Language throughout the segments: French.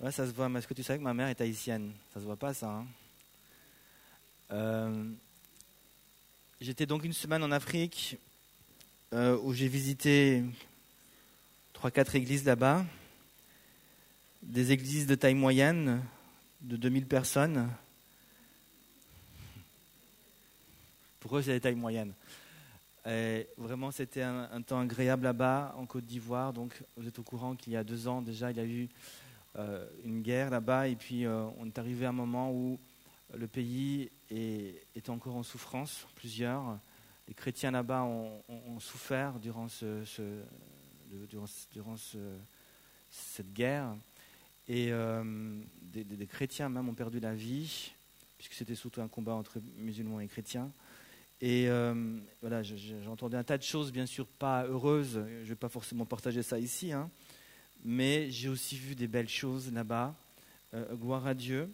Ouais, ça se voit. Mais est-ce que tu savais que ma mère est haïtienne? Ça se voit pas, ça. Hein euh, J'étais donc une semaine en Afrique euh, où j'ai visité trois, quatre églises là-bas. Des églises de taille moyenne, de 2000 personnes. Pour eux, c'est des tailles moyennes. Et vraiment, c'était un, un, temps agréable là-bas, en Côte d'Ivoire. Donc, vous êtes au courant qu'il y a deux ans déjà, il y a eu une guerre là-bas, et puis euh, on est arrivé à un moment où le pays est, encore en souffrance, plusieurs. Les chrétiens là-bas ont, souffert durant, ce, durant, durant ce, cette guerre, et euh, des, chrétiens même ont perdu la vie, puisque c'était surtout un combat entre musulmans et chrétiens. Et euh, voilà, j'entendais un tas de choses, bien sûr, pas heureuses. Je ne vais pas forcément partager ça ici, hein, mais j'ai aussi vu des belles choses là-bas. Euh, gloire à Dieu.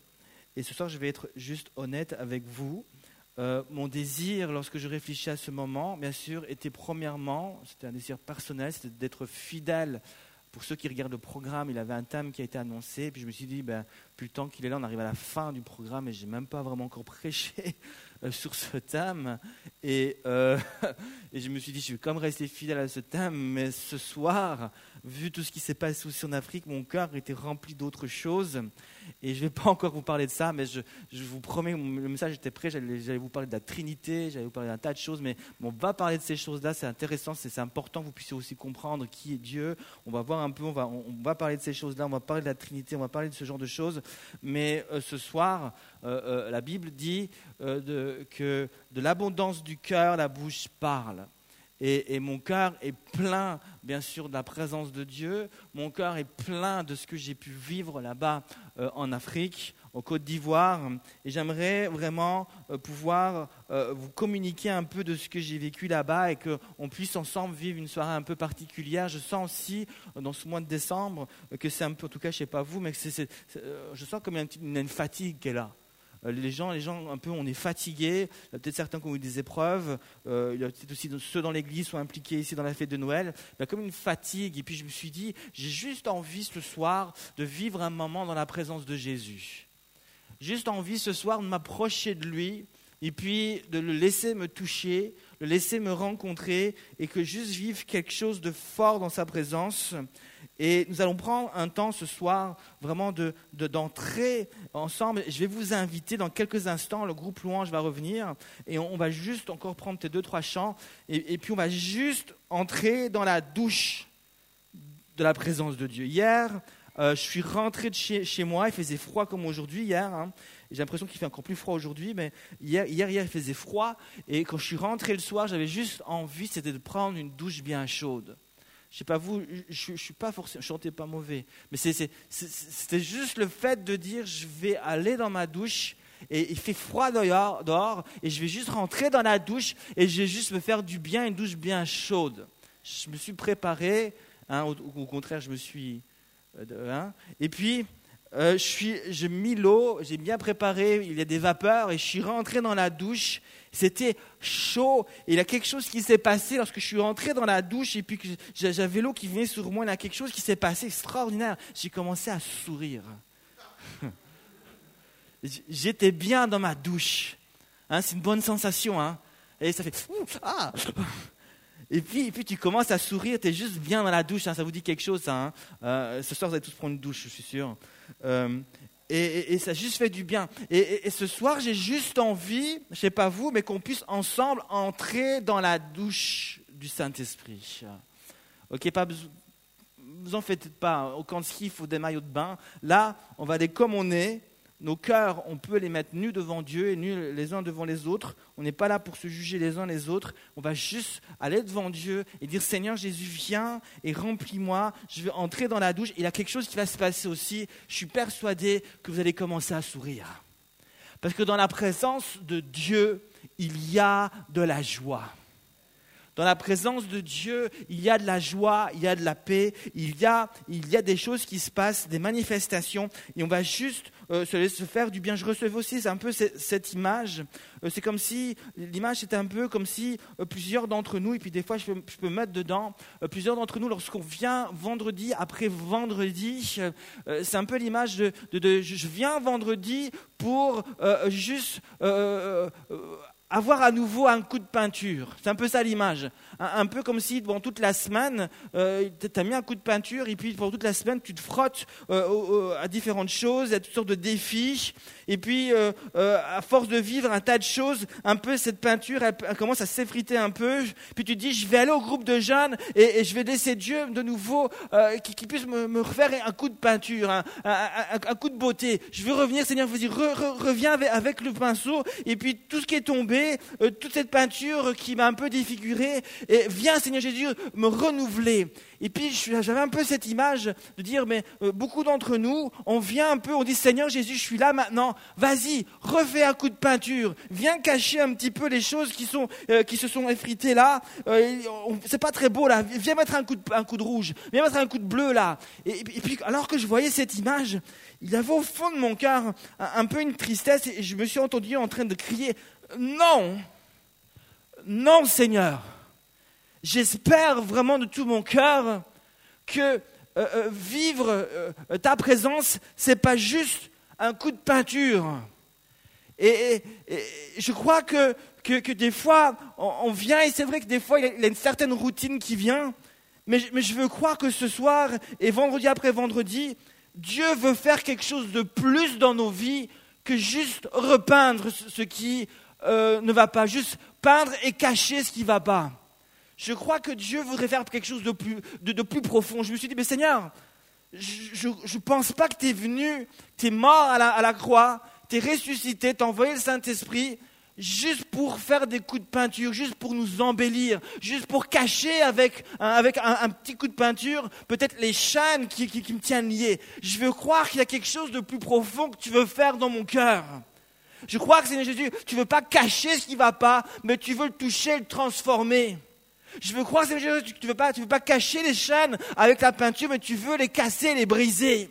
Et ce soir, je vais être juste honnête avec vous. Euh, mon désir, lorsque je réfléchis à ce moment, bien sûr, était premièrement, c'était un désir personnel, c'était d'être fidèle. Pour ceux qui regardent le programme, il avait un thème qui a été annoncé, puis je me suis dit, ben, plus le temps qu'il est là, on arrive à la fin du programme et je n'ai même pas vraiment encore prêché sur ce thème. Et, euh, et, je me suis dit, je vais quand même rester fidèle à ce thème, mais ce soir, vu tout ce qui s'est passé aussi en Afrique, mon cœur était rempli d'autres choses. Et je ne vais pas encore vous parler de ça, mais je, vous promets, le message était prêt, j'allais vous parler de la Trinité, j'allais vous parler d'un tas de choses, mais on va parler de ces choses-là, c'est intéressant, c'est important que vous puissiez aussi comprendre qui est Dieu. On va voir un peu, on va, parler de ces choses-là, on va parler de la Trinité, on va parler de ce genre de choses. Mais euh, ce soir, euh, euh, la Bible dit que de l'abondance du cœur, la bouche parle. Et, mon cœur est plein, bien sûr, de la présence de Dieu. Mon cœur est plein de ce que j'ai pu vivre là-bas euh, en Afrique, en Côte d'Ivoire. Et j'aimerais vraiment euh, pouvoir euh, vous communiquer un peu de ce que j'ai vécu là-bas et qu'on puisse ensemble vivre une soirée un peu particulière. Je sens aussi, dans ce mois de décembre, que c'est un peu, en tout cas, je ne sais pas vous, mais que c'est, je sens comme une, une fatigue qui est là les gens, les gens un peu, on est fatigués. Il y a peut-être certains qui ont eu des épreuves. Euh, il y a peut-être aussi ceux dans l'église sont impliqués ici dans la fête de Noël. Il y a comme une fatigue. Et puis je me suis dit, j'ai juste envie ce soir de vivre un moment dans la présence de Jésus. Juste envie ce soir de m'approcher de lui et puis de le laisser me toucher, le laisser me rencontrer et que juste vivre quelque chose de fort dans sa présence. Et nous allons prendre un temps ce soir vraiment de, d'entrer ensemble. Je vais vous inviter dans quelques instants, le groupe Louange va revenir et on, va juste encore prendre tes deux, trois chants et, et, puis on va juste entrer dans la douche de la présence de Dieu. Hier, euh, je suis rentré de chez, chez, moi, il faisait froid comme aujourd'hui hier. Hein. J'ai l'impression qu'il fait encore plus froid aujourd'hui, mais hier, hier, hier, il faisait froid. Et quand je suis rentré le soir, j'avais juste envie, c'était de prendre une douche bien chaude. Je sais pas vous, je, je suis pas forcément, je pas mauvais, mais c'était juste le fait de dire je vais aller dans ma douche et il fait froid dehors, dehors et je vais juste rentrer dans la douche et je vais juste me faire du bien, une douche bien chaude. Je me suis préparé, hein, au, au, contraire je me suis, euh, hein, et puis euh, j'ai mis l'eau, j'ai bien préparé, il y a des vapeurs, et je suis rentré dans la douche. C'était chaud. Et il y a quelque chose qui s'est passé lorsque je suis rentré dans la douche, et puis j'avais l'eau qui venait sur moi. Il y a quelque chose qui s'est passé extraordinaire. J'ai commencé à sourire. J'étais bien dans ma douche. Hein, c'est une bonne sensation. Hein. Et ça fait. Ah et puis, tu commences à sourire, tu es juste bien dans la douche, hein, ça vous dit quelque chose. Euh, ce soir, vous allez tous prendre une douche, je suis sûr. Euh, et, et, et, ça juste fait du bien. Et, ce soir, j'ai juste envie, je ne sais pas vous, mais qu'on puisse ensemble entrer dans la douche du Saint-Esprit. Ok, pas besoin vous en faites pas. Au camp de ski, il faut des maillots de bain. Là, on va aller comme on est, nos cœurs, on peut les mettre nus devant Dieu et nus les uns devant les autres. On n'est pas là pour se juger les uns les autres. On va juste aller devant Dieu et dire Seigneur Jésus, viens et remplis-moi. Je vais entrer dans la douche. Il y a quelque chose qui va se passer aussi. Je suis persuadé que vous allez commencer à sourire. Parce que dans la présence de Dieu, il y a de la joie. Dans la présence de Dieu, il y a de la joie, il y a de la paix, il y a, il y a des choses qui se passent, des manifestations, et on va juste euh, se laisser faire du bien. Je recevais aussi c'est un peu cette, image. Euh, c'est comme si, l'image c'était un peu comme si euh, plusieurs d'entre nous, et puis des fois je peux, je peux mettre dedans, plusieurs d'entre nous, lorsqu'on vient vendredi après vendredi, c'est un peu l'image de, de, de, je viens vendredi pour juste avoir à nouveau un coup de peinture. C'est un peu ça l'image. Un, peu comme si pendant toute la semaine, euh, tu as mis un coup de peinture et puis pendant toute la semaine, tu te frottes euh, à différentes choses, à toutes sortes de défis. Et puis, euh, à force de vivre un tas de choses, un peu cette peinture, elle, commence à s'effriter un peu. Puis tu te dis, je vais aller au groupe de jeunes et, je vais laisser Dieu de nouveau qui, puisse me, refaire un coup de peinture, un, coup de beauté. Je veux revenir, Seigneur, vous dire, reviens avec le pinceau et puis tout ce qui est tombé euh, toute cette peinture qui m'a un peu défiguré, et viens Seigneur Jésus me renouveler. Et puis j'avais un peu cette image de dire, mais euh, beaucoup d'entre nous, on vient un peu, on dit Seigneur Jésus, je suis là maintenant, vas-y, refais un coup de peinture, viens cacher un petit peu les choses qui, sont, euh, qui se sont effritées là, c'est pas très beau là, viens mettre un coup, de, un coup de rouge, viens mettre un coup de bleu là. Et, puis alors que je voyais cette image, il y avait au fond de mon cœur un, un peu une tristesse et je me suis entendu en train de crier, non, non Seigneur. J'espère vraiment de tout mon cœur que euh, euh, vivre euh, ta présence, c'est pas juste un coup de peinture. Et, je crois que, que, des fois, on, vient, et c'est vrai que des fois, il y a une certaine routine qui vient, mais, mais je veux croire que ce soir, et vendredi après vendredi, Dieu veut faire quelque chose de plus dans nos vies que juste repeindre ce qui ne va pas, juste peindre et cacher ce qui ne va pas. Je crois que Dieu voudrait faire quelque chose de plus, de, plus profond. Je me suis dit, mais Seigneur, je ne pense pas que tu es venu, tu es mort à la, à la croix, tu es ressuscité, tu as envoyé le Saint-Esprit juste pour faire des coups de peinture, juste pour nous embellir, juste pour cacher avec, avec un, petit coup de peinture peut-être les chaînes qui, qui, me tiennent lié. Je veux croire qu'il y a quelque chose de plus profond que tu veux faire dans mon cœur. Je crois que Seigneur Jésus, tu ne veux pas cacher ce qui ne va pas, mais tu veux le toucher, le transformer. Je veux croire, Seigneur Jésus, tu ne veux, pas, veux pas cacher les chaînes avec la peinture, mais tu veux les casser, les briser.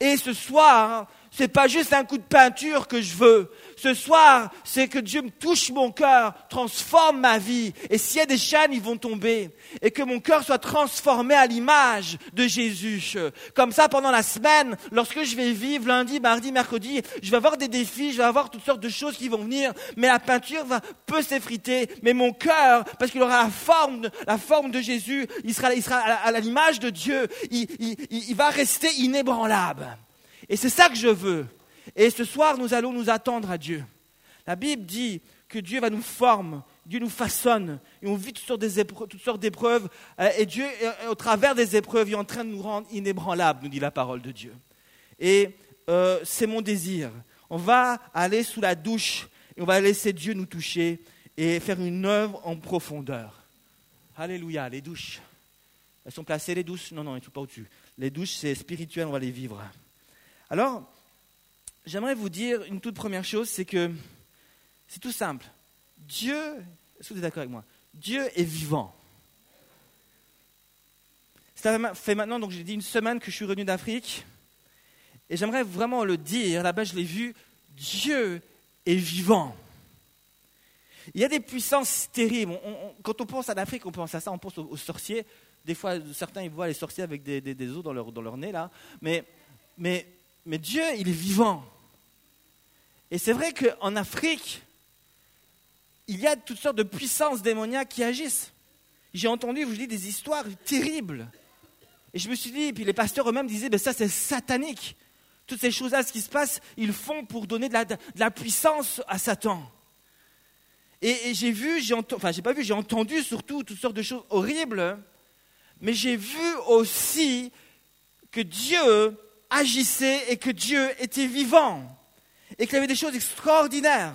Et ce soir, ce n'est pas juste un coup de peinture que je veux. Ce soir, c'est que Dieu me touche mon cœur, transforme ma vie. Et s'il y a des chaînes, ils vont tomber. Et que mon cœur soit transformé à l'image de Jésus. Comme ça, pendant la semaine, lorsque je vais vivre lundi, mardi, mercredi, je vais avoir des défis, je vais avoir toutes sortes de choses qui vont venir. Mais la peinture va, peut s'effriter. Mais mon cœur, parce qu'il aura la forme, la forme de Jésus, il sera, il sera à l'image de Dieu. Il, il, il va rester inébranlable. Et c'est ça que je veux. Et ce soir, nous allons nous attendre à Dieu. La Bible dit que Dieu va nous former, Dieu nous façonne, et on vit toutes sortes d'épreuves, euh, et Dieu, au travers des épreuves, est en train de nous rendre inébranlables, nous dit la parole de Dieu. Et euh, c'est mon désir. On va aller sous la douche, et on va laisser Dieu nous toucher, et faire une œuvre en profondeur. Alléluia, les douches. Elles sont placées, les douches? Non, non, elles ne sont pas au-dessus. Les douches, c'est spirituel, on va les vivre. Alors, j'aimerais vous dire une toute première chose, c'est que c'est tout simple. Dieu, est-ce que vous êtes d'accord avec moi? Dieu est vivant. Ça fait maintenant, donc j'ai dit une semaine que je suis revenu d'Afrique, et j'aimerais vraiment le dire, là-bas je l'ai vu, Dieu est vivant. Il y a des puissances terribles. quand on pense à l'Afrique, on pense à ça, on pense aux, sorciers. Des fois, certains ils voient les sorciers avec des, des, os dans leur, dans leur nez, là. Mais, mais mais Dieu, il est vivant. Et c'est vrai qu'en Afrique, il y a toutes sortes de puissances démoniaques qui agissent. J'ai entendu, vous dis, des histoires terribles. Et je me suis dit, et puis les pasteurs eux-mêmes disaient, ben ça c'est satanique. Toutes ces choses-là, ce qui se passe, ils font pour donner de la, puissance à Satan. Et, j'ai vu, j'ai enfin j'ai pas vu, j'ai entendu surtout toutes sortes de choses horribles, mais j'ai vu aussi que Dieu agissait et que Dieu était vivant et qu'il y avait des choses extraordinaires.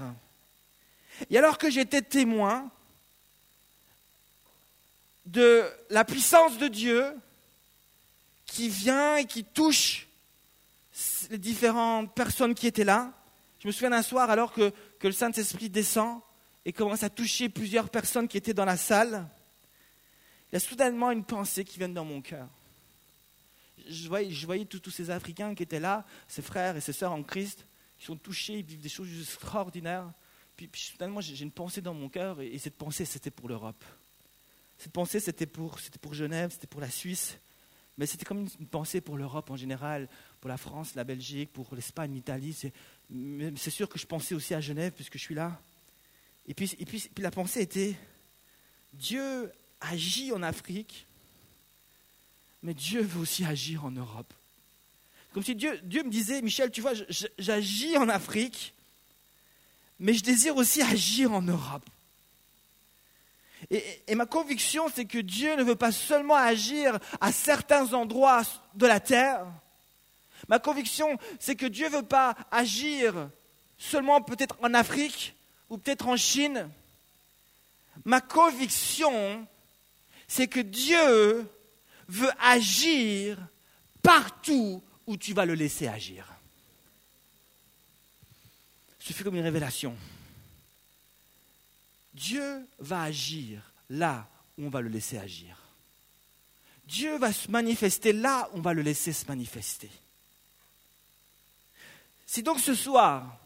Et alors que j'étais témoin de la puissance de Dieu qui vient et qui touche les différentes personnes qui étaient là, je me souviens d'un soir alors que, le Saint-Esprit descend et commence à toucher plusieurs personnes qui étaient dans la salle. il y a soudainement une pensée qui vient dans mon cœur. Je voyais, tous ces Africains qui étaient là, ces frères et ces sœurs en Christ, qui sont touchés, ils vivent des choses extraordinaires. Puis, soudainement, j'ai une pensée dans mon cœur, et, et cette pensée, c'était pour l'Europe. Cette pensée, c'était pour, pour Genève, c'était pour la Suisse, mais c'était comme une, une pensée pour l'Europe en général, pour la France, la Belgique, pour l'Espagne, l'Italie. C'est, sûr que je pensais aussi à Genève, puisque je suis là. Et puis la pensée était, Dieu agit en Afrique, mais Dieu veut aussi agir en Europe. Comme si Dieu, Dieu me disait, Michel, tu vois, j'agis en Afrique, mais je désire aussi agir en Europe. Et, et ma conviction, c'est que Dieu ne veut pas seulement agir à certains endroits de la terre. Ma conviction, c'est que Dieu ne veut pas agir seulement peut-être en Afrique ou peut-être en Chine. Ma conviction, c'est que Dieu veut agir partout où tu vas le laisser agir. Ce fut comme une révélation. Dieu va agir là où on va le laisser agir. Dieu va se manifester là où on va le laisser se manifester. Si donc ce soir,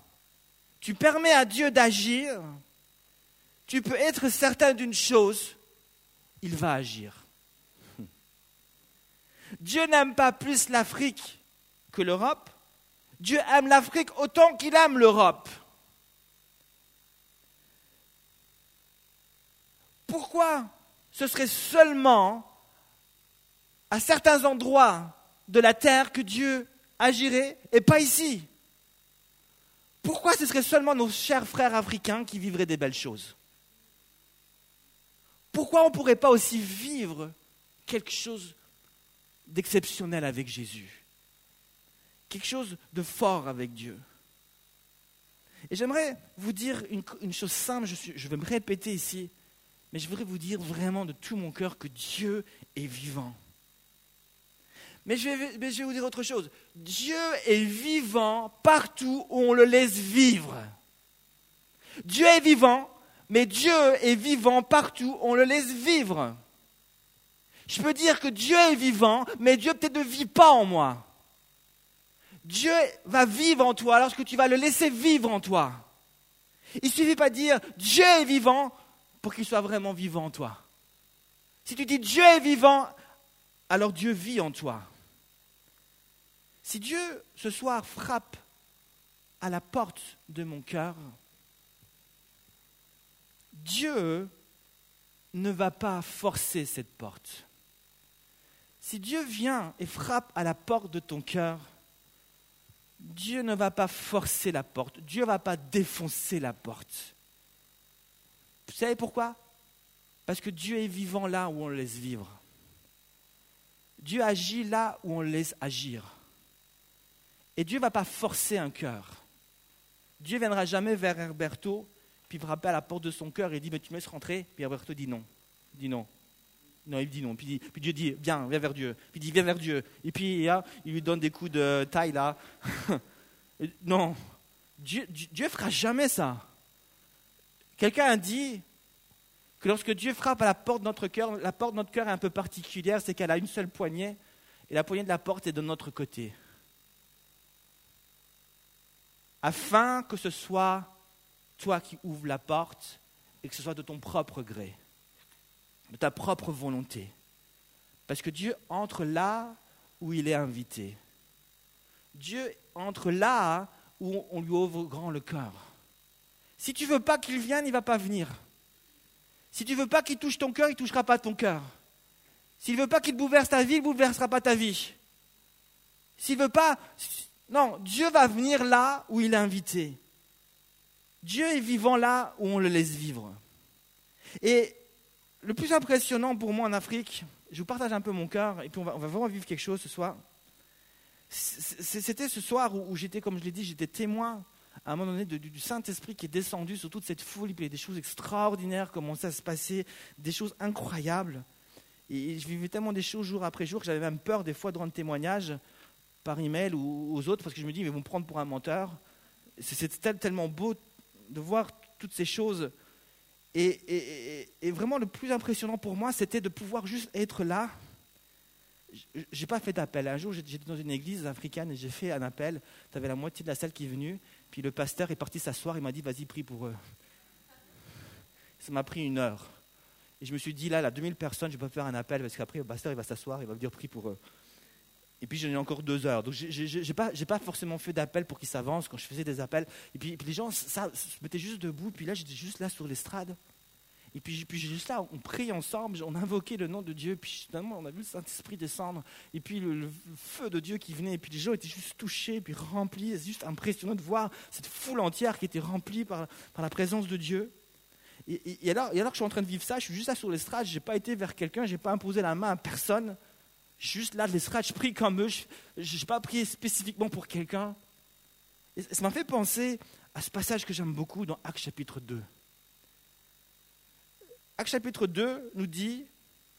tu permets à Dieu d'agir, tu peux être certain d'une chose, il va agir. Dieu n'aime pas plus l'Afrique l'Europe. Dieu aime l'Afrique autant qu'il aime l'Europe. Pourquoi ce serait seulement à certains endroits de la terre que Dieu agirait et pas ici? Pourquoi ce serait seulement nos chers frères africains qui vivraient des belles choses? Pourquoi on ne pourrait pas aussi vivre quelque chose d'exceptionnel avec Jésus? Quelque chose de fort avec Dieu Et j'aimerais vous dire une, chose simple, je vais me répéter ici, mais je voudrais vous dire vraiment de tout mon cœur que Dieu est vivant. Mais je, vais, mais je vais vous dire autre chose. Dieu est vivant partout où on le laisse vivre. Dieu est vivant, mais Dieu est vivant partout où on le laisse vivre. Je peux dire que Dieu est vivant, mais Dieu peut-être ne vit pas en moi. Dieu va vivre en toi lorsque tu vas le laisser vivre en toi. Il ne suffit pas de dire Dieu est vivant pour qu'il soit vraiment vivant en toi. Si tu dis Dieu est vivant, alors Dieu vit en toi. Si Dieu ce soir frappe à la porte de mon cœur, Dieu ne va pas forcer cette porte. Si Dieu vient et frappe à la porte de ton cœur, Dieu ne va pas forcer la porte, Dieu ne va pas défoncer la porte. Vous savez pourquoi? Parce que Dieu est vivant là où on laisse vivre. Dieu agit là où on laisse agir. Et Dieu ne va pas forcer un cœur. Dieu ne viendra jamais vers Herberto, puis frapper à la porte de son cœur et dit Mais tu me laisses rentrer? Puis Herberto dit non. Dit non. Non, il dit non. Puis, Dieu dit Viens, viens vers Dieu. Puis il dit Viens vers Dieu. Et puis il lui donne des coups de taille là. Non. Dieu ne fera jamais ça. Quelqu'un a dit que lorsque Dieu frappe à la porte de notre cœur, la porte de notre cœur est un peu particulière, c'est qu'elle a une seule poignée, et la poignée de la porte est de notre côté. Afin que ce soit toi qui ouvres la porte et que ce soit de ton propre gré, de ta propre volonté. Parce que Dieu entre là où il est invité. Dieu entre là où on lui ouvre grand le cœur. Si tu veux pas qu'il vienne, il ne va pas venir. Si tu veux pas qu'il touche ton cœur, il ne touchera pas ton cœur. S'il ne veut pas qu'il bouleverse ta vie, il ne bouleversera pas ta vie. S'il veut pas. Non, Dieu va venir là où il est invité. Dieu est vivant là où on le laisse vivre. Et le plus impressionnant pour moi en Afrique, je vous partage un peu mon cœur, et puis on va, vraiment vivre quelque chose ce soir. C'était ce soir où, j'étais, comme je l'ai dit, j'étais témoin à un moment donné du, Saint-Esprit qui est descendu sur toute cette foule, il y a des choses extraordinaires commençaient à se passer, des choses incroyables. Et je vivais tellement des choses jour après jour que j'avais même peur des fois de rendre témoignage par email ou aux autres, parce que je me dis, ils vont me prendre pour un menteur. C'est- C'est tel- tellement beau de voir toutes ces choses. Et, vraiment, le plus impressionnant pour moi, c'était de pouvoir juste être là. Je n'ai pas fait d'appel. Un jour, j'étais dans une église africaine et j'ai fait un appel. Tu avais la moitié de la salle qui est venue. Puis le pasteur est parti s'asseoir. Il m'a dit Vas-y, prie pour eux. Ça m'a pris une heure. Et je me suis dit Là, là, 2000 personnes, je peux faire un appel parce qu'après, le pasteur, il va s'asseoir. Il va me dire Prie pour eux. Et puis j'en ai encore deux heures. Donc je n'ai pas, forcément fait d'appel pour qu'ils s'avancent quand je faisais des appels. Et puis, les gens ça, se mettaient juste debout. Puis là, j'étais juste là sur l'estrade. Et puis, puis juste là, on prie ensemble, on invoquait le nom de Dieu. Puis finalement, on a vu le Saint-Esprit descendre. Et puis le, feu de Dieu qui venait. Et puis les gens étaient juste touchés, puis remplis. C'est juste impressionnant de voir cette foule entière qui était remplie par, la présence de Dieu. Et, et, alors, et alors que je suis en train de vivre ça, je suis juste là sur l'estrade. Je n'ai pas été vers quelqu'un, je n'ai pas imposé la main à personne juste là, les je prie comme eux, je n'ai pas prié spécifiquement pour quelqu'un. ça m'a fait penser à ce passage que j'aime beaucoup dans Actes chapitre 2. Actes chapitre 2 nous dit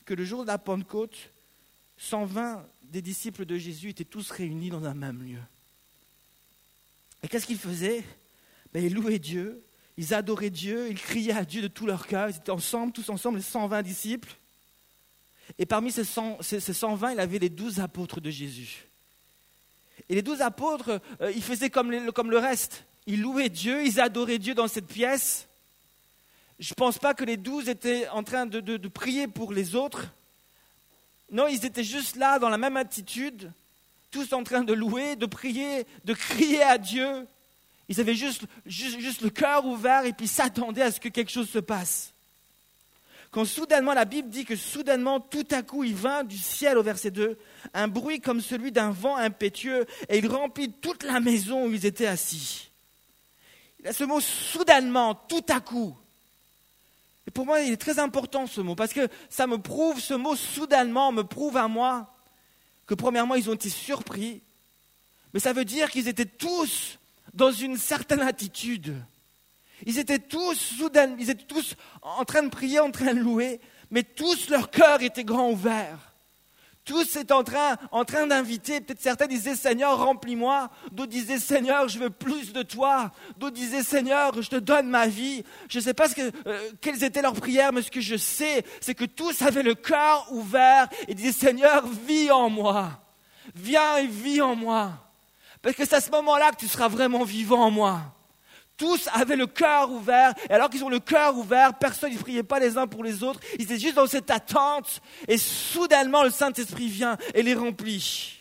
que le jour de la Pentecôte, 120 des disciples de Jésus étaient tous réunis dans un même lieu. Et qu'est-ce qu'ils faisaient? Ben, Ils louaient Dieu, ils adoraient Dieu, ils criaient à Dieu de tout leur cœur, ils étaient ensemble, tous ensemble, les 120 disciples. Et parmi ces, 120, il avait les douze apôtres de Jésus. Et les douze apôtres, euh, ils faisaient comme, le reste. Ils louaient Dieu, ils adoraient Dieu dans cette pièce. Je ne pense pas que les douze étaient en train de, prier pour les autres. Non, ils étaient juste là, dans la même attitude, tous en train de louer, de prier, de crier à Dieu. Ils avaient juste, juste le cœur ouvert et puis s'attendaient à ce que quelque chose se passe quand soudainement, la Bible dit que soudainement, tout à coup, il vint du ciel au verset 2, un bruit comme celui d'un vent impétueux, et il remplit toute la maison où ils étaient assis. Il a ce mot soudainement, tout à coup. Et pour moi, il est très important ce mot, parce que ça me prouve, ce mot soudainement me prouve à moi que premièrement, ils ont été surpris, mais ça veut dire qu'ils étaient tous dans une certaine attitude. Ils étaient tous soudain, ils étaient tous en train de prier, en train de louer, mais tous leur cœur était grand ouvert. Tous étaient en train, en train d'inviter. Peut-être certains disaient Seigneur, remplis-moi. D'autres disaient Seigneur, je veux plus de toi. D'autres disaient Seigneur, je te donne ma vie. Je ne sais pas ce que, euh, quelles étaient leurs prières, mais ce que je sais, c'est que tous avaient le cœur ouvert et disaient Seigneur, vis en moi. Viens et vis en moi. Parce que c'est à ce moment-là que tu seras vraiment vivant en moi. Tous avaient le cœur ouvert, et alors qu'ils ont le cœur ouvert, personne ne priait pas les uns pour les autres, ils étaient juste dans cette attente, et soudainement le Saint-Esprit vient et les remplit.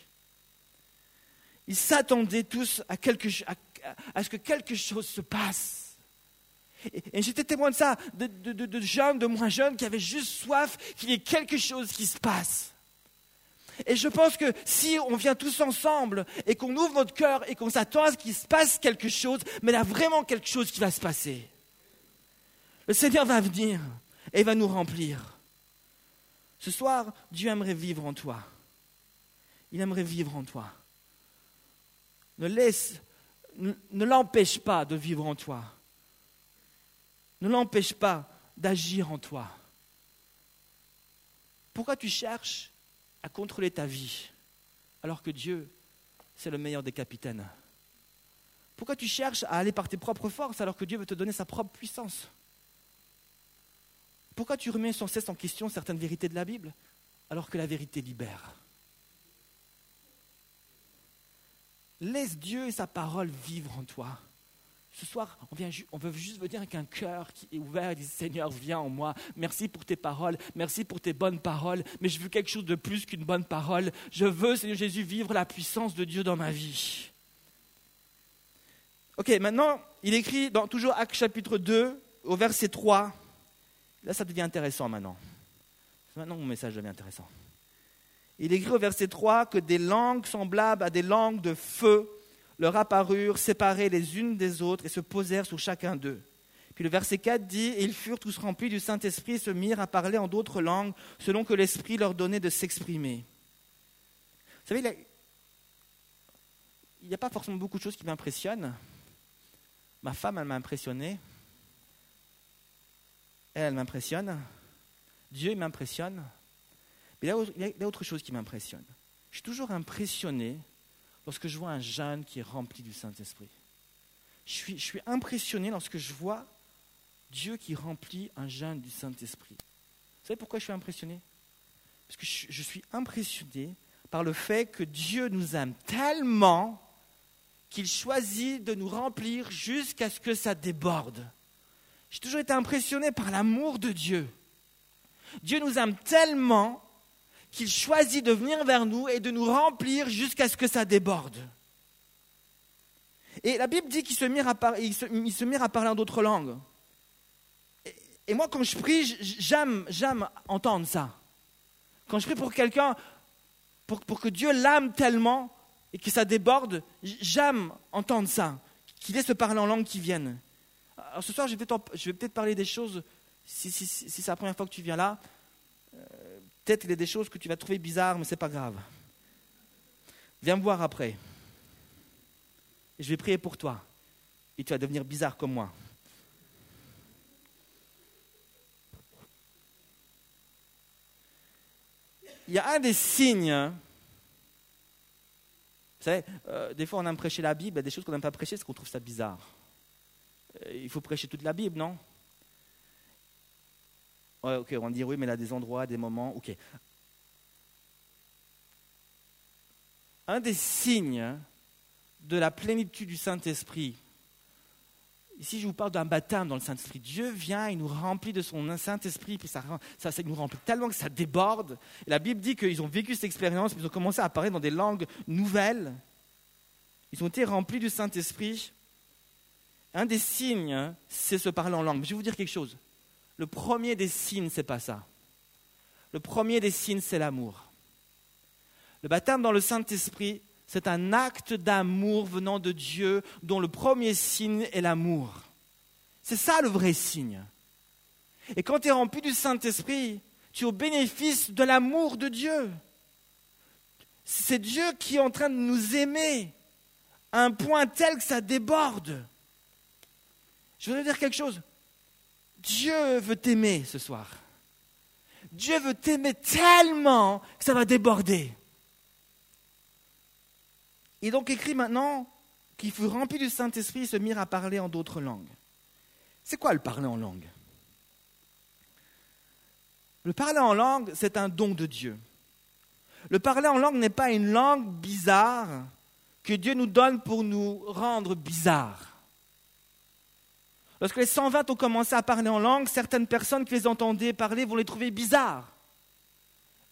Ils s'attendaient tous à, ce que quelque chose se passe. Et, j'étais témoin de ça, de, de jeunes, de moins jeunes, qui avaient juste soif qu'il y ait quelque chose qui se passe. Et je pense que si on vient tous ensemble et qu'on ouvre notre cœur et qu'on s'attend à ce qu'il se passe quelque chose, mais il y a vraiment quelque chose qui va se passer. Le Seigneur va venir et va nous remplir. Ce soir, Dieu aimerait vivre en toi. Il aimerait vivre en toi. Ne laisse, ne l'empêche pas de vivre en toi. Ne l'empêche pas d'agir en toi. Pourquoi tu cherches à contrôler ta vie, alors que Dieu, c'est le meilleur des capitaines. Pourquoi tu cherches à aller par tes propres forces, alors que Dieu veut te donner sa propre puissance? Pourquoi tu remets sans cesse en question certaines vérités de la Bible, alors que la vérité libère? Laisse Dieu et sa parole vivre en toi. Ce soir, on, veut juste venir avec un cœur qui est ouvert et dit Seigneur, viens en moi. Merci pour tes paroles. Merci pour tes bonnes paroles. Mais je veux quelque chose de plus qu'une bonne parole. Je veux, Seigneur Jésus, vivre la puissance de Dieu dans ma vie. Ok, maintenant, il écrit dans toujours Acte chapitre 2, au verset 3. Là, ça devient intéressant maintenant. Maintenant, mon message devient intéressant. Il écrit au verset 3 que des langues semblables à des langues de feu leur apparurent séparées les unes des autres et se posèrent sur chacun d'eux. Puis le verset 4 dit, et ils furent tous remplis du Saint-Esprit et se mirent à parler en d'autres langues, selon que l'Esprit leur donnait de s'exprimer. Vous savez, il n'y a pas forcément beaucoup de choses qui m'impressionnent. Ma femme, elle m'a impressionné. Elle, elle m'impressionne. Dieu, il m'impressionne. Mais il y a autre chose qui m'impressionne. Je suis toujours impressionné lorsque je vois un jeune qui est rempli du Saint-Esprit. Je suis, impressionné lorsque je vois Dieu qui remplit un jeûne du Saint-Esprit. Vous savez pourquoi je suis impressionné? Parce que je suis impressionné par le fait que Dieu nous aime tellement qu'il choisit de nous remplir jusqu'à ce que ça déborde. J'ai toujours été impressionné par l'amour de Dieu. Dieu nous aime tellement qu'il choisit de venir vers nous et de nous remplir jusqu'à ce que ça déborde. Et la Bible dit qu'ils se mirent à, parler en d'autres langues. Et, moi, quand je prie, j'aime, j'aime entendre ça. Quand je prie pour quelqu'un, pour, que Dieu l'âme tellement et que ça déborde, j'aime entendre ça, qu'il ait ce parler en langue qui vienne. Alors ce soir, je vais peut-être, parler des choses, si, c'est la première fois que tu viens là, peut-être qu'il y a des choses que tu vas trouver bizarres, mais ce n'est pas grave. Viens me voir après. je vais prier pour toi. Et tu vas devenir bizarre comme moi. Il y a un des signes vous savez, euh, des fois on aime prêcher la Bible, il y a des choses qu'on n'aime pas prêcher parce qu'on trouve ça bizarre. Euh, il faut prêcher toute la Bible, non? Ok, on va dire oui, mais a des endroits, des moments, ok. Un des signes de la plénitude du Saint-Esprit, ici je vous parle d'un baptême dans le Saint-Esprit. Dieu vient, il nous remplit de son Saint-Esprit, puis ça, nous remplit tellement que ça déborde. La Bible dit qu'ils ont vécu cette expérience, puis ils ont commencé à parler dans des langues nouvelles. Ils ont été remplis du Saint-Esprit. Un des signes, c'est se parler en langue. je vais vous dire quelque chose. Le premier des signes, c'est pas ça. Le premier des signes, c'est l'amour. Le baptême dans le Saint-Esprit, c'est un acte d'amour venant de Dieu dont le premier signe est l'amour. C'est ça le vrai signe. Et quand tu es rempli du Saint-Esprit, tu es au bénéfice de l'amour de Dieu. C'est Dieu qui est en train de nous aimer à un point tel que ça déborde. Je voudrais dire quelque chose. Dieu veut t'aimer ce soir. Dieu veut t'aimer tellement que ça va déborder. Il est donc écrit maintenant qu'il fut rempli du Saint-Esprit et se mirent à parler en d'autres langues. C'est quoi le parler en langue? Le parler en langue, c'est un don de Dieu. Le parler en langue n'est pas une langue bizarre que Dieu nous donne pour nous rendre bizarres. Lorsque les 120 ont commencé à parler en langue, certaines personnes qui les entendaient parler vont les trouver bizarres.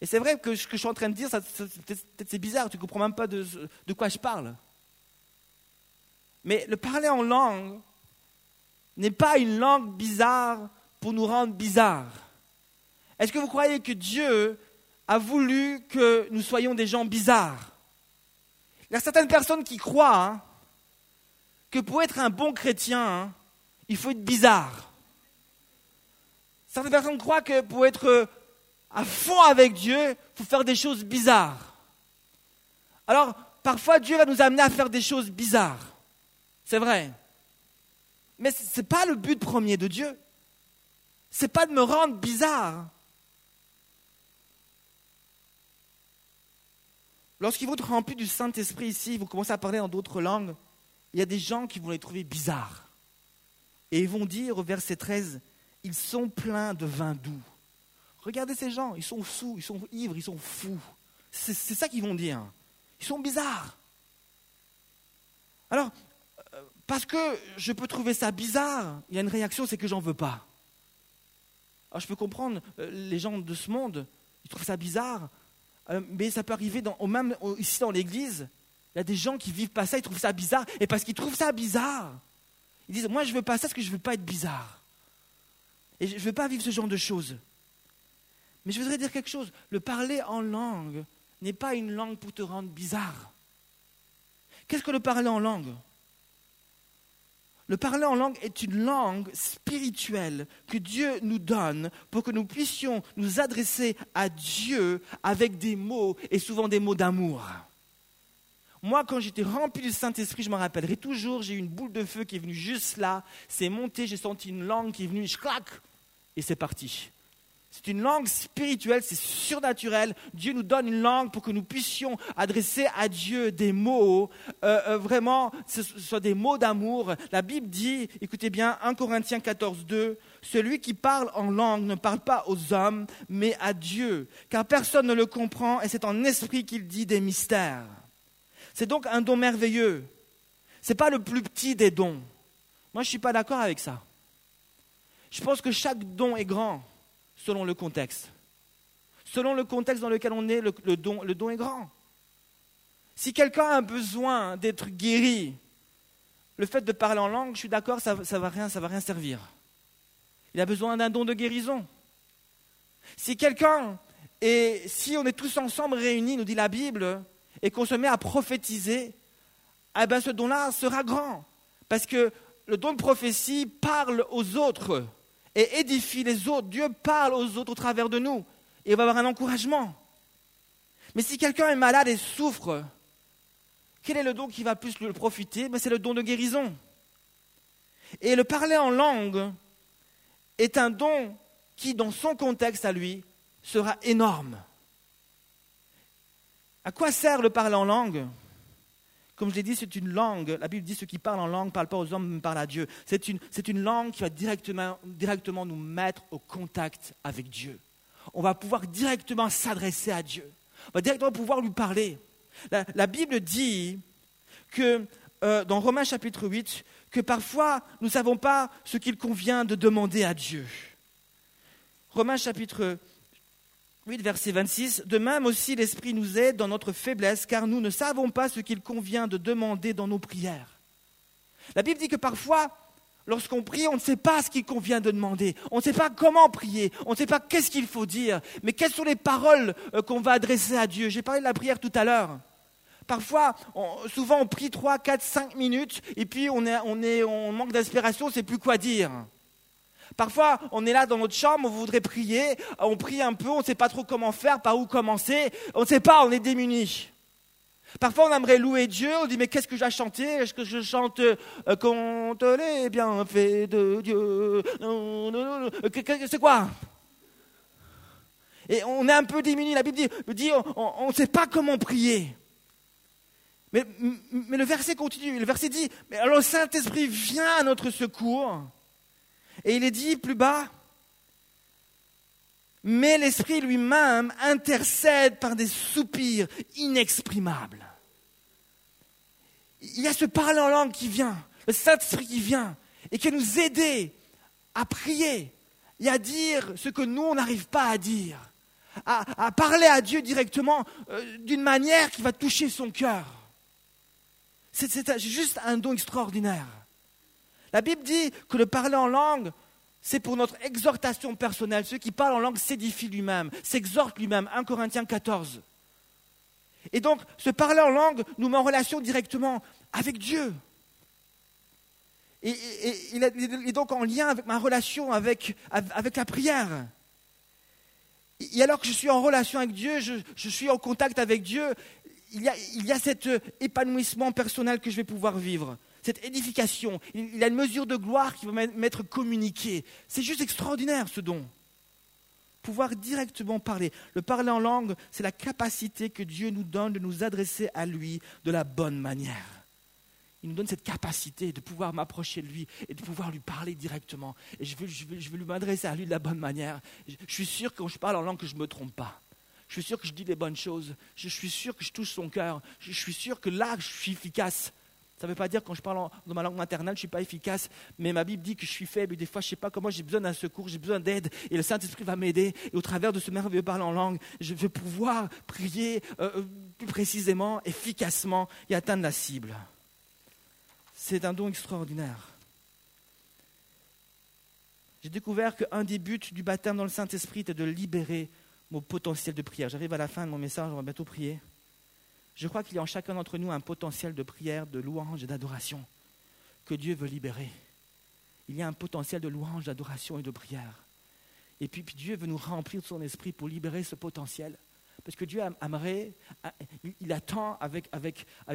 Et c'est vrai que ce que je suis en train de dire, peut-être c'est bizarre, tu ne comprends même pas de, de quoi je parle. Mais le parler en langue n'est pas une langue bizarre pour nous rendre bizarres. Est-ce que vous croyez que Dieu a voulu que nous soyons des gens bizarres? Il y a certaines personnes qui croient que pour être un bon chrétien, il faut être bizarre. Certaines personnes croient que pour être à fond avec Dieu, il faut faire des choses bizarres. Alors, parfois, Dieu va nous amener à faire des choses bizarres. C'est vrai. Mais ce n'est pas le but premier de Dieu. Ce n'est pas de me rendre bizarre. Lorsqu'ils vont être remplis du Saint-Esprit ici, vous commencez à parler en d'autres langues, il y a des gens qui vont les trouver bizarres. Et ils vont dire au verset 13, ils sont pleins de vin doux. Regardez ces gens, ils sont sous, ils sont ivres, ils sont fous. C'est ça qu'ils vont dire. Ils sont bizarres. Alors, euh, parce que je peux trouver ça bizarre, il y a une réaction, c'est que j'en veux pas. Alors je peux comprendre euh, les gens de ce monde, ils trouvent ça bizarre, euh, mais ça peut arriver même ici dans l'église. Il y a des gens qui vivent pas ça, ils trouvent ça bizarre, et parce qu'ils trouvent ça bizarre, ils disent Moi je veux pas ça parce que je ne veux pas être bizarre. Et je ne veux pas vivre ce genre de choses. Mais je voudrais dire quelque chose. Le parler en langue n'est pas une langue pour te rendre bizarre. Qu'est-ce que le parler en langue? Le parler en langue est une langue spirituelle que Dieu nous donne pour que nous puissions nous adresser à Dieu avec des mots et souvent des mots d'amour. Moi, quand j'étais rempli du Saint-Esprit, je me rappellerai toujours, j'ai eu une boule de feu qui est venue juste là, c'est monté, j'ai senti une langue qui est venue, je claque, et c'est parti C'est une langue spirituelle, c'est surnaturel. Dieu nous donne une langue pour que nous puissions adresser à Dieu des mots, euh, euh, vraiment, ce sont des mots d'amour. La Bible dit, écoutez bien, 1 Corinthiens 14, 2, celui qui parle en langue ne parle pas aux hommes, mais à Dieu, car personne ne le comprend et c'est en esprit qu'il dit des mystères. C'est donc un don merveilleux. Ce n'est pas le plus petit des dons. Moi, je ne suis pas d'accord avec ça. Je pense que chaque don est grand selon le contexte. Selon le contexte dans lequel on est, le, don, est grand. Si quelqu'un a besoin d'être guéri, le fait de parler en langue, je suis d'accord, ça ne va, rien, va rien servir. Il a besoin d'un don de guérison. Si quelqu'un, et si on est tous ensemble réunis, nous dit la Bible, et qu'on se met à prophétiser, eh ben ce don-là sera grand. Parce que le don de prophétie parle aux autres et édifie les autres. Dieu parle aux autres au travers de nous et il va avoir un encouragement. Mais si quelqu'un est malade et souffre, quel est le don qui va plus le profiter? Ben, C'est le don de guérison. Et le parler en langue est un don qui, dans son contexte à lui, sera énorme. À quoi sert le parler en langue? Comme je l'ai dit, c'est une langue. La Bible dit ceux qui parlent en langue ne parlent pas aux hommes, mais parlent à Dieu. C'est une, une, langue qui va directement, directement nous mettre au contact avec Dieu. On va pouvoir directement s'adresser à Dieu. On va directement pouvoir lui parler. La, Bible dit que euh, dans Romains chapitre 8, que parfois nous ne savons pas ce qu'il convient de demander à Dieu. Romains chapitre 8, verset 26. De même aussi, l'Esprit nous aide dans notre faiblesse, car nous ne savons pas ce qu'il convient de demander dans nos prières. La Bible dit que parfois, lorsqu'on prie, on ne sait pas ce qu'il convient de demander. On ne sait pas comment prier. On ne sait pas qu'est-ce qu'il faut dire. Mais quelles sont les paroles euh, qu'on va adresser à Dieu? J'ai parlé de la prière tout à l'heure. Parfois, souvent, on prie 3, 4, 5 minutes, et puis on, on manque d'inspiration, on ne sait plus quoi dire. Parfois, on est là dans notre chambre, on voudrait prier, on prie un peu, on ne sait pas trop comment faire, par où commencer, on ne sait pas, on est démunis. Parfois, on aimerait louer Dieu, on dit mais qu'est-ce que j'ai chanté Est-ce que je chante euh, Compte les bienfaits de Dieu? C'est quoi? Et on est un peu démunis. La Bible dit, on ne sait pas comment prier. Mais, mais, le verset continue. Le verset dit mais alors le Saint-Esprit vient à notre secours et il est dit plus bas, mais l'Esprit lui-même intercède par des soupirs inexprimables. Il y a ce parler en langue qui vient, le Saint-Esprit qui vient et qui nous aider à prier et à dire ce que nous, on n'arrive pas à dire, à, parler à Dieu directement euh, d'une manière qui va toucher son cœur. C'est juste un don extraordinaire. La Bible dit que le parler en langue, c'est pour notre exhortation personnelle. Ceux qui parlent en langue s'édifient lui-même, s'exhortent lui-même. 1 Corinthiens 14. Et donc, ce parler en langue nous met en relation directement avec Dieu. Et, il est donc en lien avec ma relation avec, la prière. Et alors que je suis en relation avec Dieu, je, suis en contact avec Dieu, il y a cet épanouissement personnel que je vais pouvoir vivre cette édification. Il, a une mesure de gloire qui va m'être communiquée. C'est juste extraordinaire ce don. Pouvoir directement parler. Le parler en langue, c'est la capacité que Dieu nous donne de nous adresser à lui de la bonne manière. Il nous donne cette capacité de pouvoir m'approcher de lui et de pouvoir lui parler directement. Et je veux, je veux, lui m'adresser à lui de la bonne manière. Je, suis sûr que quand je parle en langue que je ne me trompe pas. Je suis sûr que je dis les bonnes choses. Je suis sûr que je touche son cœur. Je suis sûr que là, je suis efficace. Ça ne veut pas dire que quand je parle dans ma langue maternelle, je ne suis pas efficace, mais ma Bible dit que je suis faible et des fois, je ne sais pas comment, j'ai besoin d'un secours, j'ai besoin d'aide et le Saint-Esprit va m'aider. Et au travers de ce merveilleux parler en langue, je vais pouvoir prier euh, euh, plus précisément, efficacement et atteindre la cible. C'est un don extraordinaire. J'ai découvert qu'un des buts du baptême dans le Saint-Esprit était de libérer mon potentiel de prière. J'arrive à la fin de mon message, on va bientôt prier. Je crois qu'il y a en chacun d'entre nous un potentiel de prière, de louange et d'adoration que Dieu veut libérer. Il y a un potentiel de louange, d'adoration et de prière. Et puis, Dieu veut nous remplir de son esprit pour libérer ce potentiel. Parce que Dieu aimerait, il attend avec,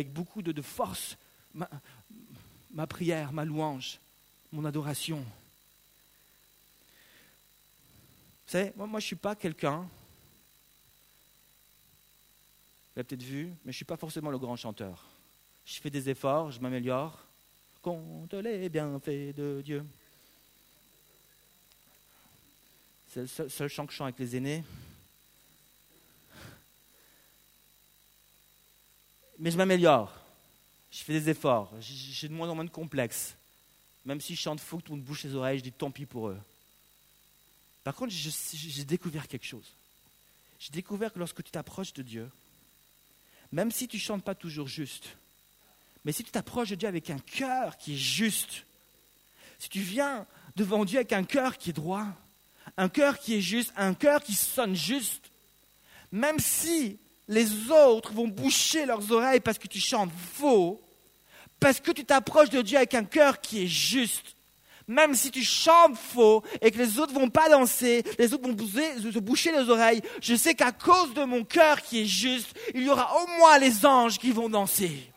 beaucoup de, force ma, prière, ma louange, mon adoration. Vous savez, moi je ne suis pas quelqu'un, vous l'avez peut-être vu, mais je ne suis pas forcément le grand chanteur. Je fais des efforts, je m'améliore. Compte les bienfaits de Dieu. C'est le seul, chant que je chante avec les aînés. Mais je m'améliore. Je fais des efforts. J'ai de moins en moins de complexes. Même si je chante fou, que tout le monde bouche les oreilles, je dis tant pis pour eux. Par contre, j'ai découvert quelque chose. J'ai découvert que lorsque tu t'approches de Dieu, même si tu ne chantes pas toujours juste, mais si tu t'approches de Dieu avec un cœur qui est juste, si tu viens devant Dieu avec un cœur qui est droit, un cœur qui est juste, un cœur qui sonne juste, même si les autres vont boucher leurs oreilles parce que tu chantes faux, parce que tu t'approches de Dieu avec un cœur qui est juste, même si tu chantes faux et que les autres vont pas danser, les autres vont se boucher les oreilles, je sais qu'à cause de mon cœur qui est juste, il y aura au moins les anges qui vont danser.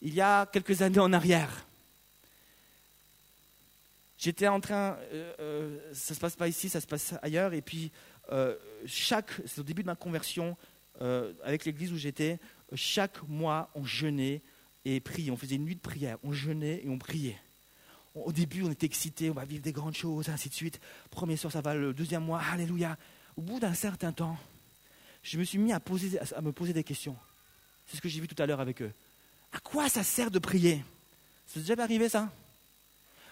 Il y a quelques années en arrière, j'étais en train, euh, euh, ça se passe pas ici, ça se passe ailleurs, et puis euh, chaque, c'est au début de ma conversion, avec l'église où j'étais, chaque mois on jeûnait et priait, on faisait une nuit de prière, on jeûnait et on priait. Au début, on était excités, on va vivre des grandes choses, ainsi de suite. Premier soir, ça va, le deuxième mois, alléluia. Au bout d'un certain temps, je me suis mis à, me poser des questions. C'est ce que j'ai vu tout à l'heure avec eux. À quoi ça sert de prier? C'est déjà arrivé ça?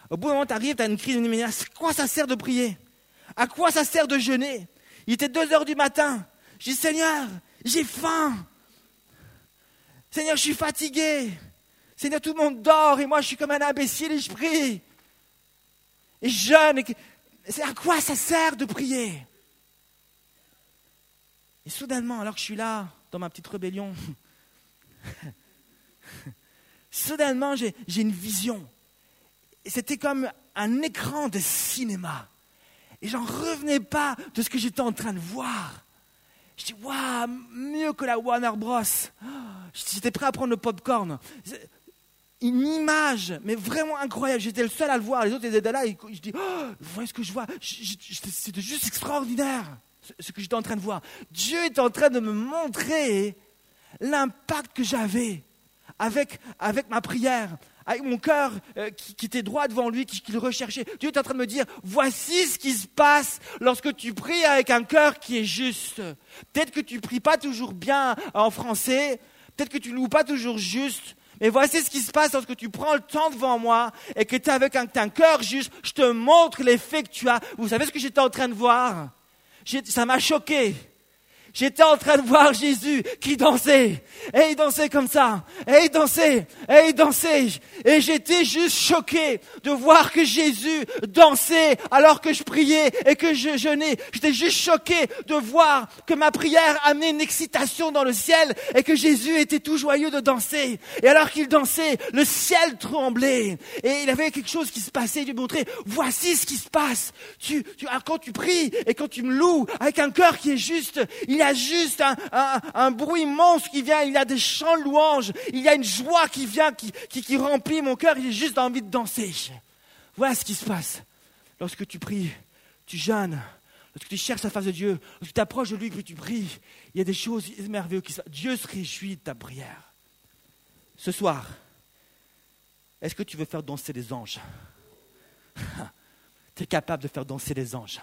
Au bout d'un moment, tu arrives, tu as une crise, une à quoi ça sert de prier? À quoi ça sert de jeûner? Il était 2 heures du matin. J'ai Seigneur, j'ai faim. Seigneur, je suis fatigué. Seigneur, tout le monde dort et moi, je suis comme un imbécile et je prie. Et je jeûne. C'est à quoi ça sert de prier? Et soudainement, alors que je suis là, dans ma petite rébellion, soudainement, j'ai une vision. C'était comme un écran de cinéma. Et j'en revenais pas de ce que j'étais en train de voir. Je dis, waouh, mieux que la Warner Bros. Oh, J'étais prêt à prendre le popcorn. Une image, mais vraiment incroyable. J'étais le seul à le voir. Les autres étaient là. Et je dis, oh, vous voyez ce que je vois? C'était juste extraordinaire, ce que j'étais en train de voir. Dieu est en train de me montrer l'impact que j'avais avec, avec ma prière, avec mon cœur euh, qui, qui était droit devant lui, qui, qui le recherchait. Dieu est en train de me dire, voici ce qui se passe lorsque tu pries avec un cœur qui est juste. Peut-être que tu pries pas toujours bien en français, peut-être que tu loues pas toujours juste, mais voici ce qui se passe lorsque tu prends le temps devant moi et que tu es avec un, un cœur juste. Je te montre l'effet que tu as. Vous savez ce que j'étais en train de voir? Ça m'a choqué. J'étais en train de voir Jésus qui dansait. Et il dansait comme ça. Et il dansait. Et il dansait. Et j'étais juste choqué de voir que Jésus dansait alors que je priais et que je jeûnais. J'étais juste choqué de voir que ma prière amenait une excitation dans le ciel et que Jésus était tout joyeux de danser. Et alors qu'il dansait, le ciel tremblait. Et il avait quelque chose qui se passait. Dieu me montrait, voici ce qui se passe. Tu, tu, ah, quand tu pries et quand tu me loues avec un cœur qui est juste, il juste un, bruit monstre qui vient, il y a des chants louanges, il y a une joie qui vient, qui, qui, remplit mon cœur, j'ai juste envie de danser. Voilà ce qui se passe. Lorsque tu pries, tu jeûnes, lorsque tu cherches la face de Dieu, lorsque tu t'approches de lui que tu pries, il y a des choses merveilleuses qui se. Dieu se réjouit de ta prière. Ce soir, est-ce que tu veux faire danser les anges? Tu es capable de faire danser les anges.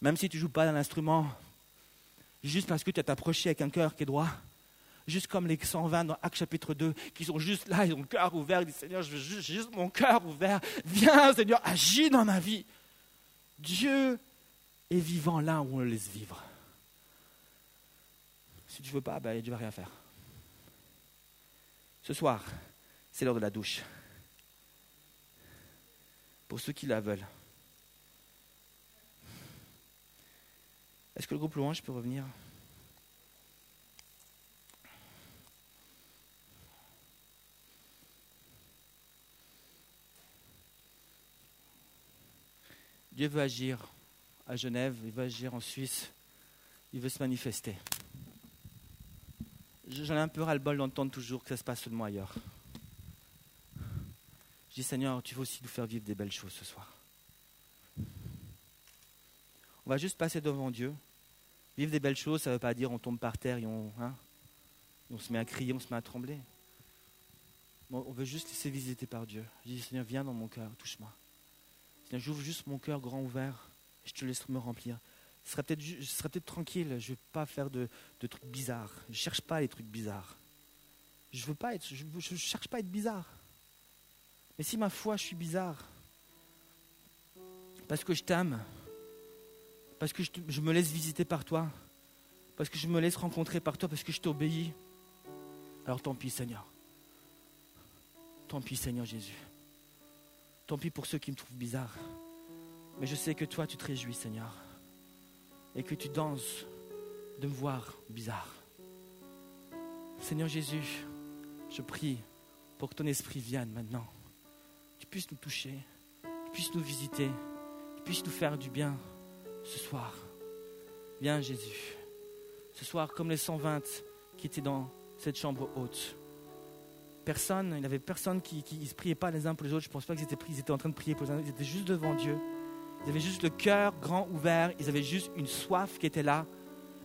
Même si tu ne joues pas d'un instrument, juste parce que tu as t'approché avec un cœur qui est droit, juste comme les 120 dans Acte chapitre 2, qui sont juste là, ils ont le cœur ouvert, ils disent Seigneur, je veux juste, mon cœur ouvert, viens Seigneur, agis dans ma vie. Dieu est vivant là où on le laisse vivre. Si tu ne veux pas, ben, ne va rien faire. Ce soir, c'est l'heure de la douche. Pour ceux qui la veulent. Est-ce que le groupe louange peut revenir? Dieu veut agir à Genève, il veut agir en Suisse, il veut se manifester. J'en ai un peu ras-le-bol d'entendre toujours que ça se passe seulement ailleurs. Je dis Seigneur, tu veux aussi nous faire vivre des belles choses ce soir. On va juste passer devant Dieu. Vivre des belles choses, ça ne veut pas dire on tombe par terre et on, hein, on se met à crier, on se met à trembler. on veut juste laisser visiter par Dieu. Je dis, Seigneur, viens dans mon cœur, touche-moi. Seigneur, j'ouvre juste mon cœur grand ouvert et je te laisse me remplir. Je serais peut-être tranquille, je ne veux pas faire de, trucs bizarres. Je ne cherche pas les trucs bizarres. Je veux pas être, je ne cherche pas à être bizarre. Mais si ma foi, je suis bizarre, parce que je t'aime, parce que je, me laisse visiter par toi, parce que je me laisse rencontrer par toi, parce que je t'obéis, alors tant pis Seigneur. Tant pis Seigneur Jésus. Tant pis pour ceux qui me trouvent bizarre. Mais je sais que toi, tu te réjouis Seigneur. Et que tu danses de me voir bizarre. Seigneur Jésus, je prie pour que ton esprit vienne maintenant. Tu puisses nous toucher, tu puisses nous visiter, tu puisses nous faire du bien ce soir. Viens Jésus. Ce soir, comme les 120 qui étaient dans cette chambre haute. Personne, il n'y avait personne qui ne priait pas les uns pour les autres. Je ne pense pas qu'ils étaient, ils étaient en train de prier pour les uns. Ils étaient juste devant Dieu. Ils avaient juste le cœur grand ouvert. Ils avaient juste une soif qui était là.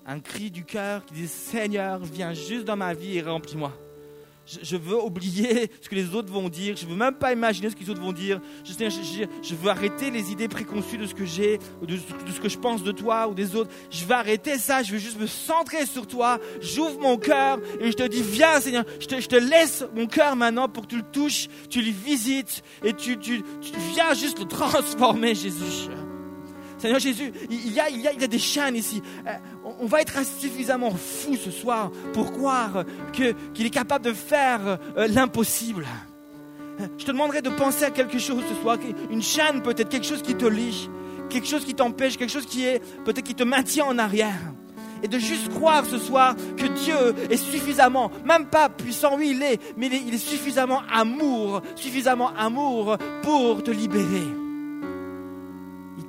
Un cri du cœur qui disait Seigneur, viens juste dans ma vie et remplis-moi je, veux oublier ce que les autres vont dire. Je veux même pas imaginer ce que les autres vont dire. Je, je, veux arrêter les idées préconçues de ce que j'ai, de, ce que je pense de toi ou des autres. Je veux arrêter ça. Je veux juste me centrer sur toi. J'ouvre mon cœur et je te dis, viens Seigneur, je te, laisse mon cœur maintenant pour que tu le touches, tu le visites et tu, tu, tu viens juste le transformer, Jésus. Seigneur Jésus, il y a, il y a, il y a des chaînes ici. Euh, on va être suffisamment fou ce soir pour croire qu'il est capable de faire euh, l'impossible. Je te demanderai de penser à quelque chose ce soir, une chaîne peut-être, quelque chose qui te lie, quelque chose qui t'empêche, quelque chose qui est peut-être qui te maintient en arrière. Et de juste croire ce soir que Dieu est suffisamment, même pas puissant, oui il est, mais il est suffisamment amour, suffisamment amour pour te libérer.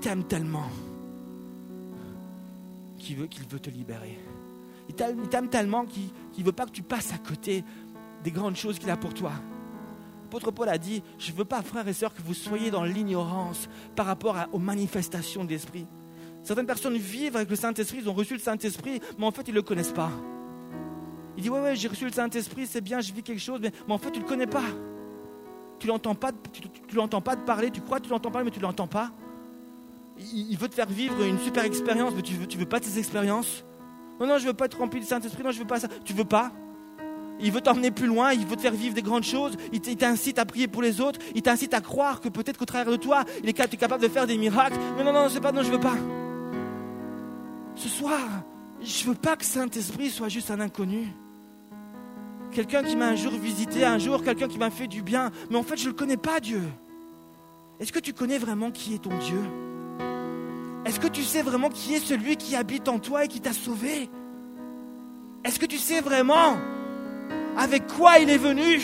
T'aime tellement qu'il veut, qu'il veut te libérer. Il t'aime tellement qu'il ne veut pas que tu passes à côté des grandes choses qu'il a pour toi. L'apôtre Paul a dit, je ne veux pas, frères et sœurs, que vous soyez dans l'ignorance par rapport aux manifestations de l'Esprit. Certaines personnes vivent avec le Saint-Esprit, ils ont reçu le Saint-Esprit, mais en fait, ils ne le connaissent pas. Il dit, ouais, ouais, j'ai reçu le Saint-Esprit, c'est bien, je vis quelque chose, mais, en fait, tu ne le connais pas. Tu ne l'entends pas, tu, tu l'entends pas de parler, tu crois que tu l'entends parler, mais tu ne l'entends pas il veut te faire vivre une super expérience, mais tu veux, veux pas ces expériences? Non, non, je veux pas être rempli du Saint-Esprit, non, je veux pas ça. Tu veux pas? Il veut t'emmener plus loin, il veut te faire vivre des grandes choses, il t'incite à prier pour les autres, il t'incite à croire que peut-être qu'au travers de toi, il est capable de faire des miracles. Mais non, non, c'est pas, non, je veux pas. Ce soir, je veux pas que Saint-Esprit soit juste un inconnu. Quelqu'un qui m'a un jour visité, un jour, quelqu'un qui m'a fait du bien, mais en fait, je ne le connais pas, Dieu. Est-ce que tu connais vraiment qui est ton Dieu? Est-ce que tu sais vraiment qui est celui qui habite en toi et qui t'a sauvé? Est-ce que tu sais vraiment avec quoi il est venu?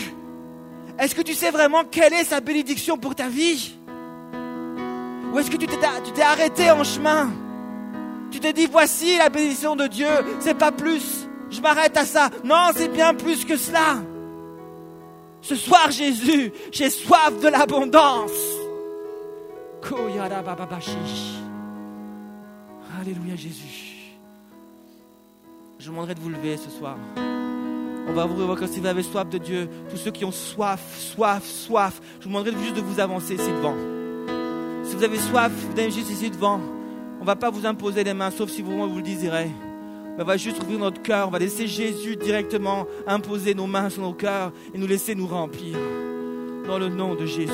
Est-ce que tu sais vraiment quelle est sa bénédiction pour ta vie? Ou est-ce que tu t'es arrêté en chemin? Tu t'es dit voici la bénédiction de Dieu, c'est pas plus. Je m'arrête à ça. Non, c'est bien plus que cela. Ce soir, Jésus, j'ai soif de l'abondance. Alléluia Jésus. Je vous demanderai de vous lever ce soir. On va vous revoir si vous avez soif de Dieu. Tous ceux qui ont soif, soif, soif. Je vous demanderai juste de vous avancer ici devant. Si vous avez soif, vous juste ici devant. On ne va pas vous imposer les mains, sauf si vous, vous le désirez. on va juste ouvrir notre cœur. On va laisser Jésus directement imposer nos mains sur nos cœurs et nous laisser nous remplir. Dans le nom de Jésus.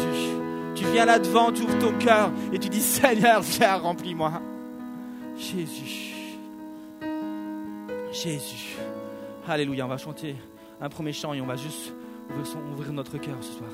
Tu viens là devant, tu ouvres ton cœur et tu dis Seigneur, viens, remplis-moi. Jésus. Jésus. Alléluia. On va chanter un premier chant et on va juste ouvrir notre cœur ce soir.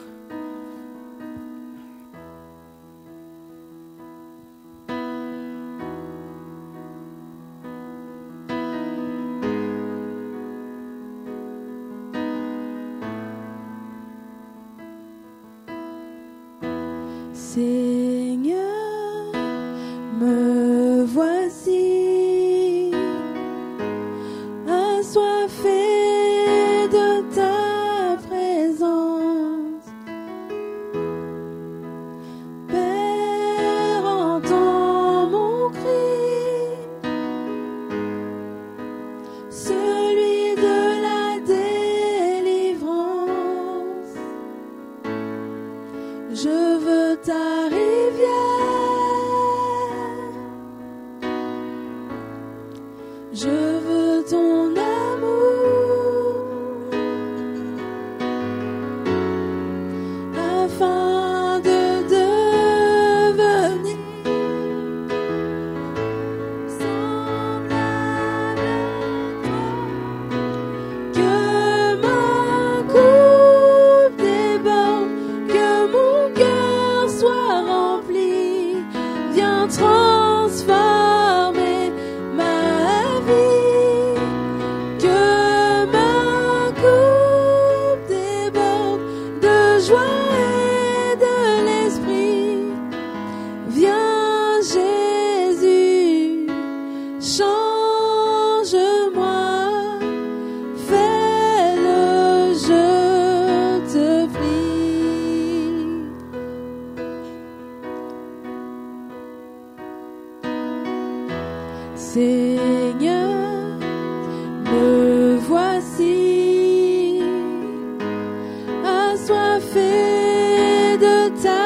the time.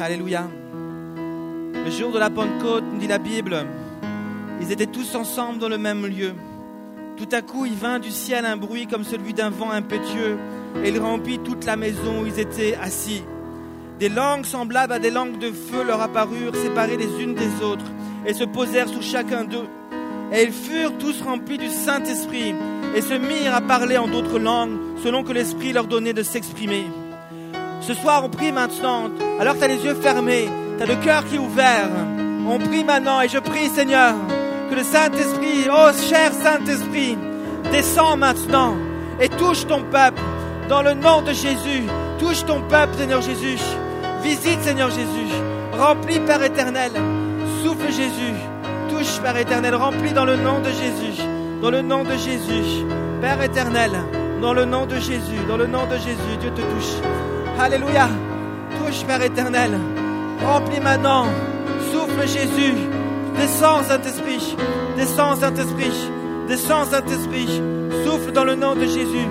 Alléluia. Le jour de la Pentecôte, dit la Bible, ils étaient tous ensemble dans le même lieu. Tout à coup, il vint du ciel un bruit comme celui d'un vent impétueux, et il remplit toute la maison où ils étaient assis. Des langues semblables à des langues de feu leur apparurent, séparées les unes des autres, et se posèrent sur chacun d'eux. Et ils furent tous remplis du Saint-Esprit et se mirent à parler en d'autres langues selon que l'Esprit leur donnait de s'exprimer. Ce soir, on prie maintenant, alors que tu as les yeux fermés, tu as le cœur qui est ouvert. On prie maintenant et je prie, Seigneur, que le Saint-Esprit, oh cher Saint-Esprit, descend maintenant et touche ton peuple dans le nom de Jésus. Touche ton peuple, Seigneur Jésus. Visite, Seigneur Jésus. Remplis, Père éternel. Souffle Jésus. Touche, Père éternel, remplis dans le nom de Jésus. Dans le nom de Jésus. Père éternel, dans le nom de Jésus. Dans le nom de Jésus, Dieu te touche. Alléluia. Touche, Père éternel. Remplis maintenant. Souffle Jésus. Descends, Saint-Esprit. Descends, Saint-Esprit. Descends, Saint-Esprit. Souffle dans le nom de Jésus.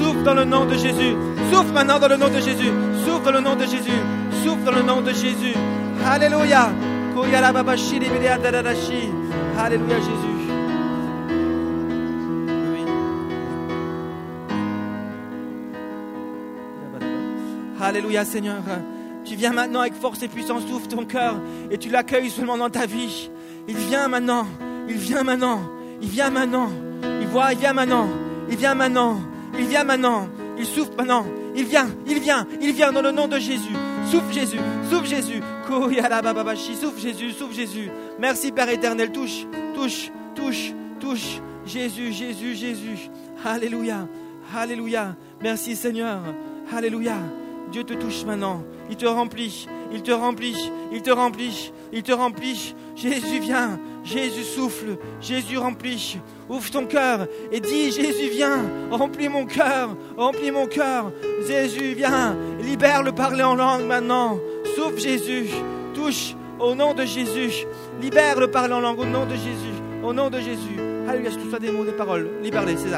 Souffle dans le nom de Jésus. Souffle maintenant dans le nom de Jésus. Souffle dans le nom de Jésus. Souffle dans le nom de Jésus. Alléluia. Alléluia Jésus. Alléluia Seigneur. Tu viens maintenant avec force et puissance, ouvre ton cœur et tu l'accueilles seulement dans ta vie. Il vient maintenant, il vient maintenant, il vient maintenant, il voit, il vient maintenant, il vient maintenant, il vient maintenant, il souffle maintenant, il vient, il vient, il vient dans le nom de Jésus. Souffle Jésus, souffle Jésus. Souffle Jésus, souffle Jésus. Merci Père éternel. Touche, touche, touche, touche. Jésus, Jésus, Jésus. Alléluia, Alléluia. Merci Seigneur. Alléluia. Dieu te touche maintenant. Il te remplit, il te remplit, il te remplit, il te remplit. Jésus vient, Jésus souffle, Jésus remplit. Ouvre ton cœur et dis Jésus viens, remplis mon cœur, remplis mon cœur. Jésus viens, libère le parler en langue maintenant. Souffle Jésus, touche au nom de Jésus. Libère le parler en langue au nom de Jésus, au nom de Jésus. Alléluia, je te des mots, des paroles. Libère-les, c'est